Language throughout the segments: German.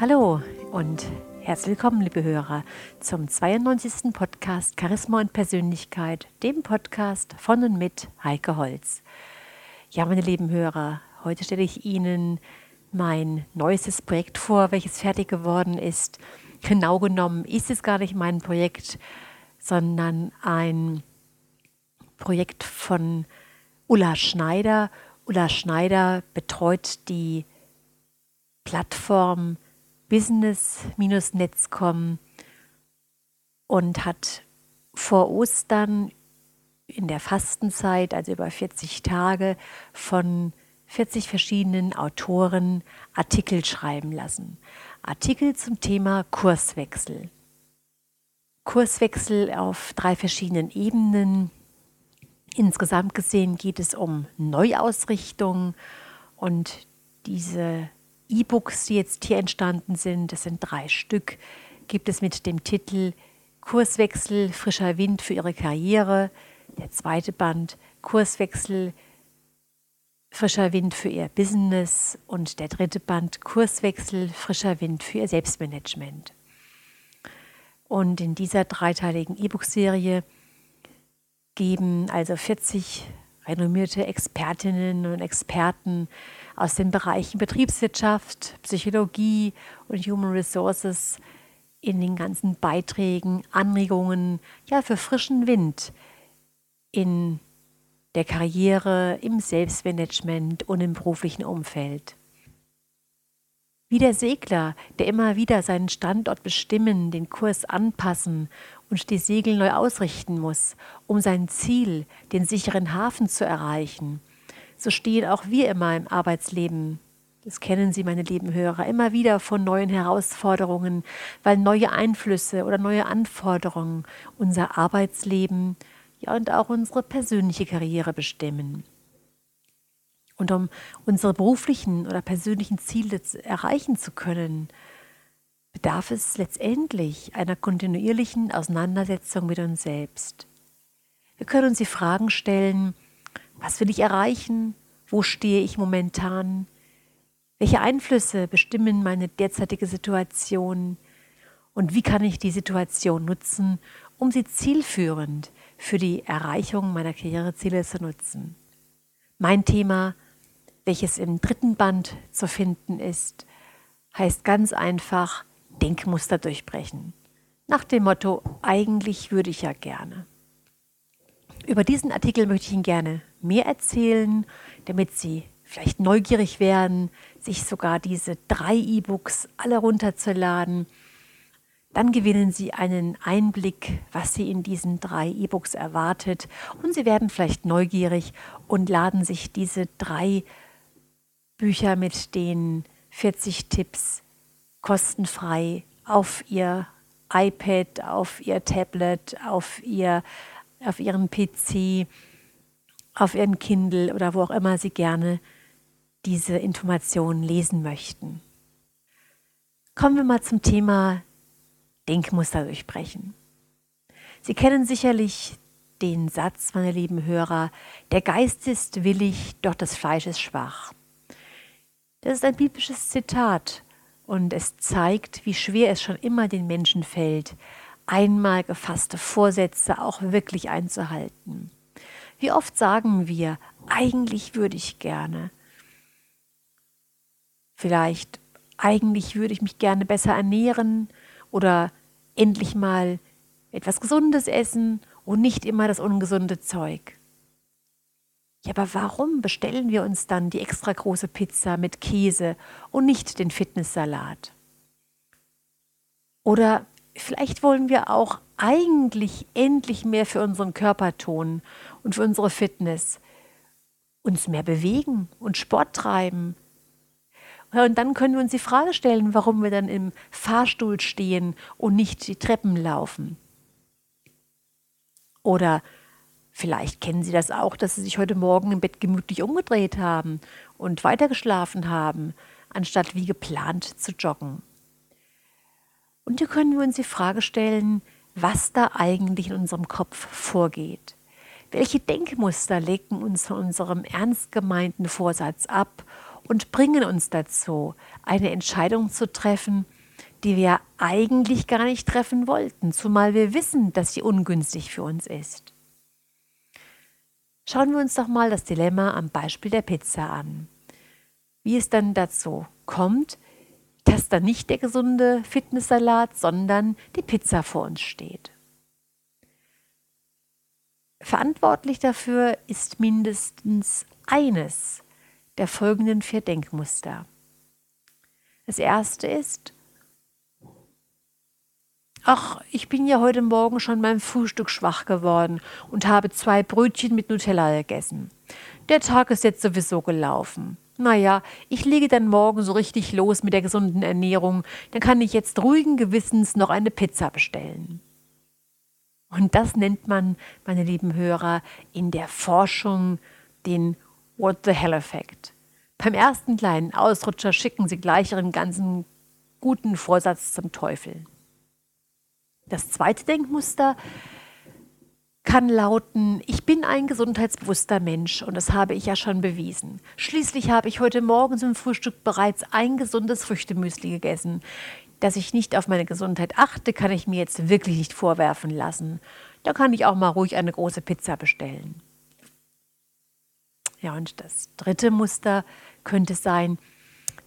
Hallo und herzlich willkommen, liebe Hörer, zum 92. Podcast Charisma und Persönlichkeit, dem Podcast von und mit Heike Holz. Ja, meine lieben Hörer, heute stelle ich Ihnen mein neuestes Projekt vor, welches fertig geworden ist. Genau genommen ist es gar nicht mein Projekt, sondern ein Projekt von Ulla Schneider. Ulla Schneider betreut die Plattform Business-Netz.com und hat vor Ostern in der Fastenzeit, also über 40 Tage, von 40 verschiedenen Autoren Artikel schreiben lassen. Artikel zum Thema Kurswechsel. Kurswechsel auf drei verschiedenen Ebenen. Insgesamt gesehen geht es um Neuausrichtung und diese E-Books, die jetzt hier entstanden sind, das sind drei Stück, gibt es mit dem Titel Kurswechsel, frischer Wind für Ihre Karriere. Der zweite Band Kurswechsel, frischer Wind für Ihr Business. Und der dritte Band Kurswechsel, frischer Wind für Ihr Selbstmanagement. Und in dieser dreiteiligen E-Book-Serie geben also 40 renommierte Expertinnen und Experten aus den Bereichen Betriebswirtschaft, Psychologie und Human Resources in den ganzen Beiträgen, Anregungen ja, für frischen Wind in der Karriere, im Selbstmanagement und im beruflichen Umfeld. Wie der Segler, der immer wieder seinen Standort bestimmen, den Kurs anpassen und die Segel neu ausrichten muss, um sein Ziel, den sicheren Hafen zu erreichen, so stehen auch wir immer im Arbeitsleben. Das kennen Sie, meine lieben Hörer, immer wieder von neuen Herausforderungen, weil neue Einflüsse oder neue Anforderungen unser Arbeitsleben ja und auch unsere persönliche Karriere bestimmen. Und um unsere beruflichen oder persönlichen Ziele erreichen zu können, bedarf es letztendlich einer kontinuierlichen Auseinandersetzung mit uns selbst. Wir können uns die Fragen stellen, was will ich erreichen? Wo stehe ich momentan? Welche Einflüsse bestimmen meine derzeitige Situation? Und wie kann ich die Situation nutzen, um sie zielführend für die Erreichung meiner Karriereziele zu nutzen? Mein Thema, welches im dritten Band zu finden ist, heißt ganz einfach Denkmuster durchbrechen. Nach dem Motto, eigentlich würde ich ja gerne. Über diesen Artikel möchte ich Ihnen gerne mehr erzählen, damit Sie vielleicht neugierig werden, sich sogar diese drei E-Books alle runterzuladen. Dann gewinnen Sie einen Einblick, was Sie in diesen drei E-Books erwartet und Sie werden vielleicht neugierig und laden sich diese drei Bücher mit den 40 Tipps kostenfrei auf Ihr iPad, auf Ihr Tablet, auf Ihr auf ihrem PC, auf ihrem Kindle oder wo auch immer sie gerne diese Informationen lesen möchten. Kommen wir mal zum Thema Denkmuster durchbrechen. Sie kennen sicherlich den Satz, meine lieben Hörer, der Geist ist willig, doch das Fleisch ist schwach. Das ist ein biblisches Zitat und es zeigt, wie schwer es schon immer den Menschen fällt, einmal gefasste Vorsätze auch wirklich einzuhalten. Wie oft sagen wir, eigentlich würde ich gerne. Vielleicht, eigentlich würde ich mich gerne besser ernähren oder endlich mal etwas Gesundes essen und nicht immer das ungesunde Zeug. Ja, aber warum bestellen wir uns dann die extra große Pizza mit Käse und nicht den Fitnesssalat? Oder vielleicht wollen wir auch eigentlich endlich mehr für unseren Körper tun und für unsere Fitness. Uns mehr bewegen und Sport treiben. Und dann können wir uns die Frage stellen, warum wir dann im Fahrstuhl stehen und nicht die Treppen laufen. Oder vielleicht kennen Sie das auch, dass Sie sich heute Morgen im Bett gemütlich umgedreht haben und weitergeschlafen haben, anstatt wie geplant zu joggen. Und hier können wir uns die Frage stellen, was da eigentlich in unserem Kopf vorgeht. Welche Denkmuster lenken uns von unserem ernst gemeinten Vorsatz ab und bringen uns dazu, eine Entscheidung zu treffen, die wir eigentlich gar nicht treffen wollten, zumal wir wissen, dass sie ungünstig für uns ist. Schauen wir uns doch mal das Dilemma am Beispiel der Pizza an. Wie es dann dazu kommt, dass dann nicht der gesunde Fitnesssalat, sondern die Pizza vor uns steht. Verantwortlich dafür ist mindestens eines der folgenden vier Denkmuster. Das erste ist, ach, ich bin ja heute Morgen schon beim Frühstück schwach geworden und habe zwei Brötchen mit Nutella gegessen. Der Tag ist jetzt sowieso gelaufen. Naja, ich lege dann morgen so richtig los mit der gesunden Ernährung, dann kann ich jetzt ruhigen Gewissens noch eine Pizza bestellen. Und das nennt man, meine lieben Hörer, in der Forschung den What the Hell-Effekt. Beim ersten kleinen Ausrutscher schicken Sie gleich Ihren ganzen guten Vorsatz zum Teufel. Das zweite Denkmuster kann lauten, ich bin ein gesundheitsbewusster Mensch und das habe ich ja schon bewiesen. Schließlich habe ich heute Morgen zum Frühstück bereits ein gesundes Früchtemüsli gegessen. Dass ich nicht auf meine Gesundheit achte, kann ich mir jetzt wirklich nicht vorwerfen lassen. Da kann ich auch mal ruhig eine große Pizza bestellen. Ja, und das dritte Muster könnte sein,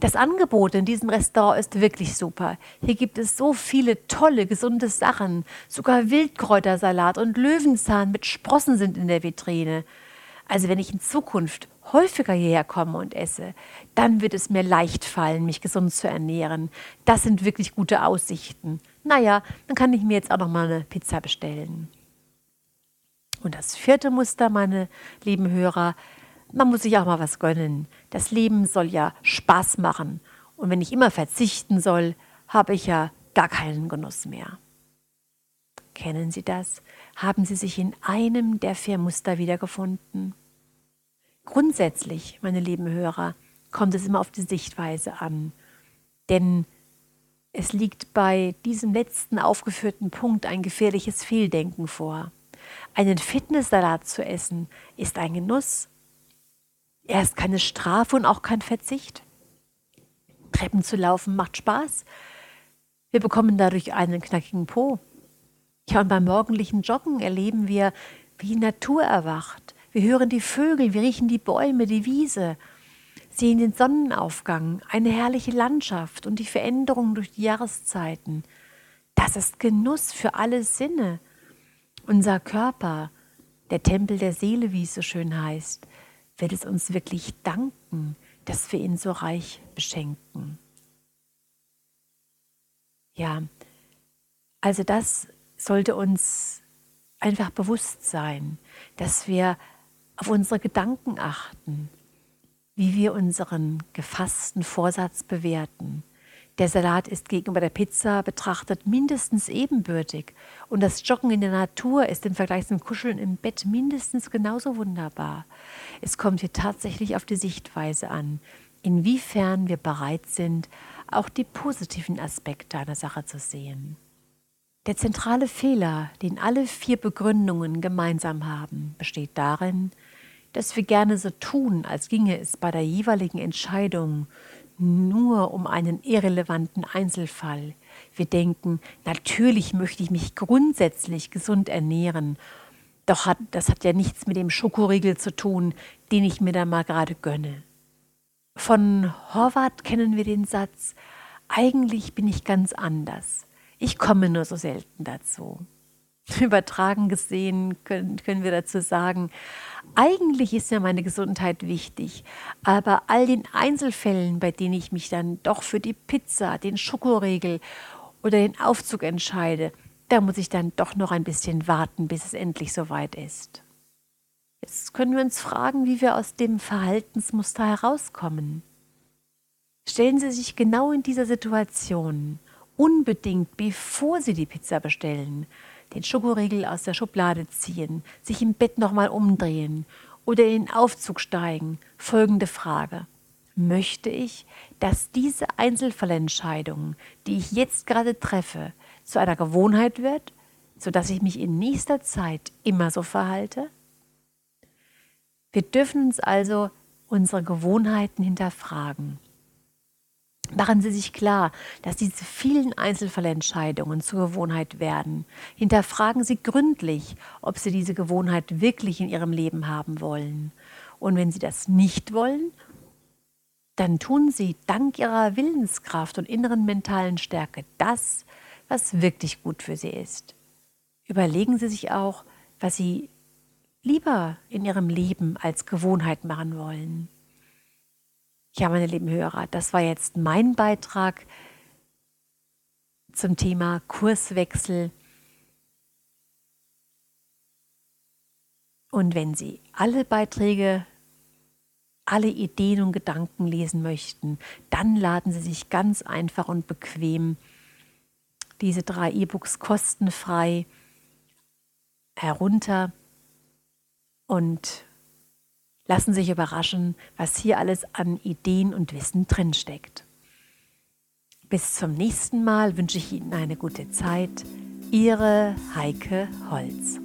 das Angebot in diesem Restaurant ist wirklich super. Hier gibt es so viele tolle, gesunde Sachen. Sogar Wildkräutersalat und Löwenzahn mit Sprossen sind in der Vitrine. Also wenn ich in Zukunft häufiger hierher komme und esse, dann wird es mir leicht fallen, mich gesund zu ernähren. Das sind wirklich gute Aussichten. Naja, dann kann ich mir jetzt auch noch mal eine Pizza bestellen. Und das vierte Muster, meine lieben Hörer, man muss sich auch mal was gönnen. Das Leben soll ja Spaß machen. Und wenn ich immer verzichten soll, habe ich ja gar keinen Genuss mehr. Kennen Sie das? Haben Sie sich in einem der vier Muster wiedergefunden? Grundsätzlich, meine lieben Hörer, kommt es immer auf die Sichtweise an. Denn es liegt bei diesem letzten aufgeführten Punkt ein gefährliches Fehldenken vor. Einen Fitnesssalat zu essen ist ein Genuss. Er ist keine Strafe und auch kein Verzicht. Treppen zu laufen macht Spaß. Wir bekommen dadurch einen knackigen Po. Ja, und beim morgendlichen Joggen erleben wir, wie Natur erwacht, wir hören die Vögel, wir riechen die Bäume, die Wiese, sehen den Sonnenaufgang, eine herrliche Landschaft und die Veränderung durch die Jahreszeiten. Das ist Genuss für alle Sinne. Unser Körper, der Tempel der Seele, wie es so schön heißt, wird es uns wirklich danken, dass wir ihn so reich beschenken. Ja, also das sollte uns einfach bewusst sein, dass wir auf unsere Gedanken achten, wie wir unseren gefassten Vorsatz bewerten. Der Salat ist gegenüber der Pizza betrachtet mindestens ebenbürtig und das Joggen in der Natur ist im Vergleich zum Kuscheln im Bett mindestens genauso wunderbar. Es kommt hier tatsächlich auf die Sichtweise an, inwiefern wir bereit sind, auch die positiven Aspekte einer Sache zu sehen. Der zentrale Fehler, den alle vier Begründungen gemeinsam haben, besteht darin, dass wir gerne so tun, als ginge es bei der jeweiligen Entscheidung nur um einen irrelevanten Einzelfall. Wir denken, natürlich möchte ich mich grundsätzlich gesund ernähren, doch hat, das hat ja nichts mit dem Schokoriegel zu tun, den ich mir da mal gerade gönne. Von Horvath kennen wir den Satz, eigentlich bin ich ganz anders. Ich komme nur so selten dazu. Übertragen gesehen können, können wir dazu sagen, eigentlich ist ja meine Gesundheit wichtig, aber all den Einzelfällen, bei denen ich mich dann doch für die Pizza, den Schokoriegel oder den Aufzug entscheide, da muss ich dann doch noch ein bisschen warten, bis es endlich soweit ist. Jetzt können wir uns fragen, wie wir aus dem Verhaltensmuster herauskommen. Stellen Sie sich genau in dieser Situation, unbedingt bevor Sie die Pizza bestellen, den Schokoriegel aus der Schublade ziehen, sich im Bett nochmal umdrehen oder in den Aufzug steigen. Folgende Frage. Möchte ich, dass diese Einzelfallentscheidung, die ich jetzt gerade treffe, zu einer Gewohnheit wird, sodass ich mich in nächster Zeit immer so verhalte? Wir dürfen uns also unsere Gewohnheiten hinterfragen. Machen Sie sich klar, dass diese vielen Einzelfallentscheidungen zur Gewohnheit werden. Hinterfragen Sie gründlich, ob Sie diese Gewohnheit wirklich in Ihrem Leben haben wollen. Und wenn Sie das nicht wollen, dann tun Sie dank Ihrer Willenskraft und inneren mentalen Stärke das, was wirklich gut für Sie ist. Überlegen Sie sich auch, was Sie lieber in Ihrem Leben als Gewohnheit machen wollen. Ja, meine lieben Hörer, das war jetzt mein Beitrag zum Thema Kurswechsel. Und wenn Sie alle Beiträge, alle Ideen und Gedanken lesen möchten, dann laden Sie sich ganz einfach und bequem diese drei E-Books kostenfrei herunter und lassen sich überraschen, was hier alles an Ideen und Wissen drinsteckt. Bis zum nächsten Mal wünsche ich Ihnen eine gute Zeit. Ihre Heike Holz.